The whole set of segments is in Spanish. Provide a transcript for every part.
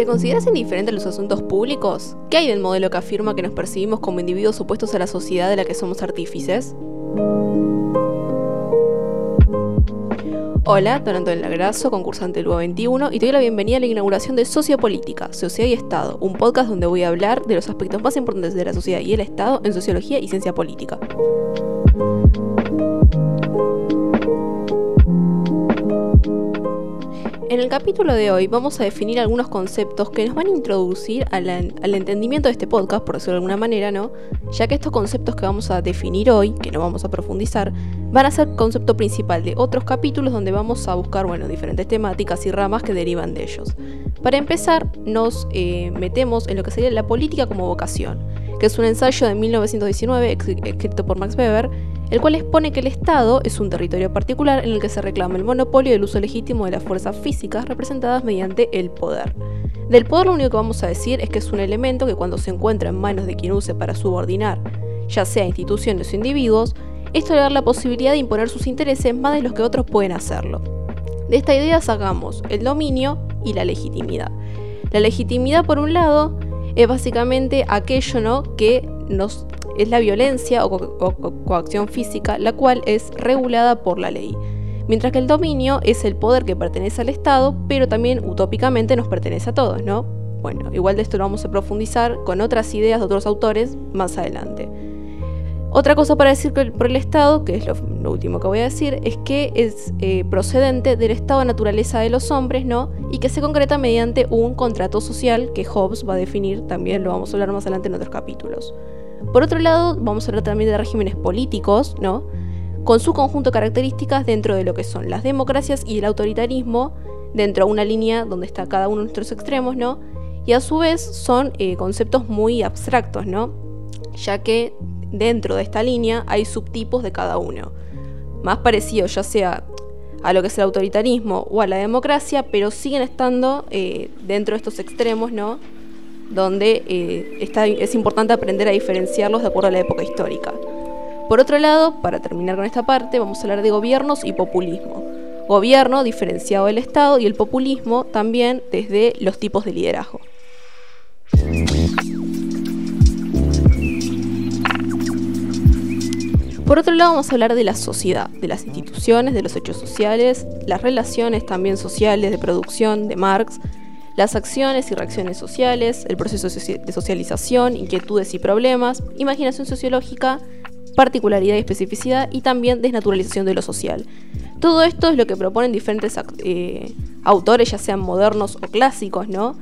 ¿Te consideras indiferente a los asuntos públicos? ¿Qué hay del modelo que afirma que nos percibimos como individuos opuestos a la sociedad de la que somos artífices? Hola, Don Antonio Lagraso, concursante del UA 21, y te doy la bienvenida a la inauguración de Sociopolítica, Sociedad y Estado, un podcast donde voy a hablar de los aspectos más importantes de la sociedad y el Estado en sociología y ciencia política. En el capítulo de hoy vamos a definir algunos conceptos que nos van a introducir al, entendimiento de este podcast, por decirlo de alguna manera, ¿no? Ya que estos conceptos que vamos a definir hoy, que no vamos a profundizar, van a ser concepto principal de otros capítulos donde vamos a buscar, bueno, diferentes temáticas y ramas que derivan de ellos. Para empezar, nos eh, metemos en lo que sería la política como vocación, que es un ensayo de 1919 escrito por Max Weber, el cual expone que el Estado es un territorio particular en el que se reclama el monopolio del uso legítimo de las fuerzas físicas representadas mediante el poder. Del poder lo único que vamos a decir es que es un elemento que cuando se encuentra en manos de quien use para subordinar, ya sea instituciones o individuos, esto le da la posibilidad de imponer sus intereses más de los que otros pueden hacerlo. De esta idea sacamos el dominio y la legitimidad. La legitimidad, por un lado, es básicamente aquello ¿no? que nos es la violencia o, coacción física, la cual es regulada por la ley. Mientras que el dominio es el poder que pertenece al Estado, pero también utópicamente nos pertenece a todos, ¿no? Bueno, igual de esto lo vamos a profundizar con otras ideas de otros autores más adelante. Otra cosa para decir por el Estado, que es lo, último que voy a decir, es que es eh, procedente del estado de naturaleza de los hombres, ¿no? Y que se concreta mediante un contrato social que Hobbes va a definir, también lo vamos a hablar más adelante en otros capítulos. Por otro lado, vamos a hablar también de regímenes políticos, ¿no? Con su conjunto de características dentro de lo que son las democracias y el autoritarismo, dentro de una línea donde está cada uno de nuestros extremos, ¿no? Y a su vez son eh, conceptos muy abstractos, ¿no? Ya que dentro de esta línea hay subtipos de cada uno. Más parecidos ya sea a lo que es el autoritarismo o a la democracia, pero siguen estando eh, dentro de estos extremos, ¿no? Donde eh, es importante aprender a diferenciarlos de acuerdo a la época histórica. Por otro lado, para terminar con esta parte, vamos a hablar de gobiernos y populismo. Gobierno diferenciado del Estado y el populismo también desde los tipos de liderazgo. Por otro lado, vamos a hablar de la sociedad, de las instituciones, de los hechos sociales, las relaciones también sociales de producción de Marx, las acciones y reacciones sociales, el proceso de socialización, inquietudes y problemas, imaginación sociológica, particularidad y especificidad y también desnaturalización de lo social. Todo esto es lo que proponen diferentes eh, autores, ya sean modernos o clásicos, ¿no?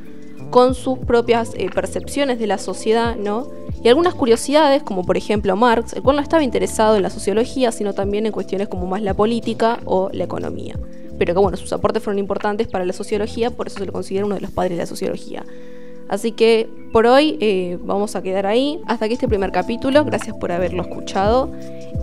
Con sus propias eh, percepciones de la sociedad, ¿no? Y algunas curiosidades, como por ejemplo Marx, el cual no estaba interesado en la sociología, sino también en cuestiones como más la política o la economía pero que bueno, sus aportes fueron importantes para la sociología, por eso se lo considera uno de los padres de la sociología. Así que por hoy eh, vamos a quedar ahí. Hasta aquí este primer capítulo. Gracias por haberlo escuchado.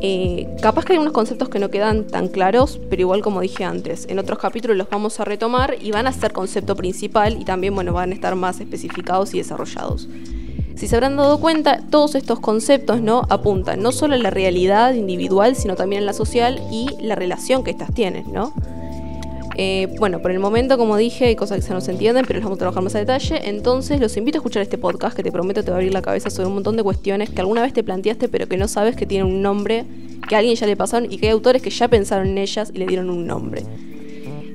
Eh, capaz que hay unos conceptos que no quedan tan claros, pero igual como dije antes, en otros capítulos los vamos a retomar y van a ser concepto principal y también bueno, van a estar más especificados y desarrollados. Si se habrán dado cuenta, todos estos conceptos ¿no? apuntan no solo a la realidad individual, sino también a la social y la relación que éstas tienen, ¿no? Eh, bueno, por el momento, como dije, hay cosas que se nos entienden, pero las vamos a trabajar más a detalle. Entonces, los invito a escuchar este podcast que te prometo te va a abrir la cabeza sobre un montón de cuestiones que alguna vez te planteaste, pero que no sabes que tienen un nombre, que a alguien ya le pasaron y que hay autores que ya pensaron en ellas y le dieron un nombre.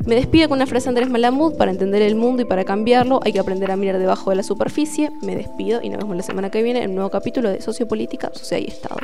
Me despido con una frase de Andrés Malamud, para entender el mundo y para cambiarlo hay que aprender a mirar debajo de la superficie. Me despido y nos vemos la semana que viene en un nuevo capítulo de Sociopolítica, Sociedad y Estado.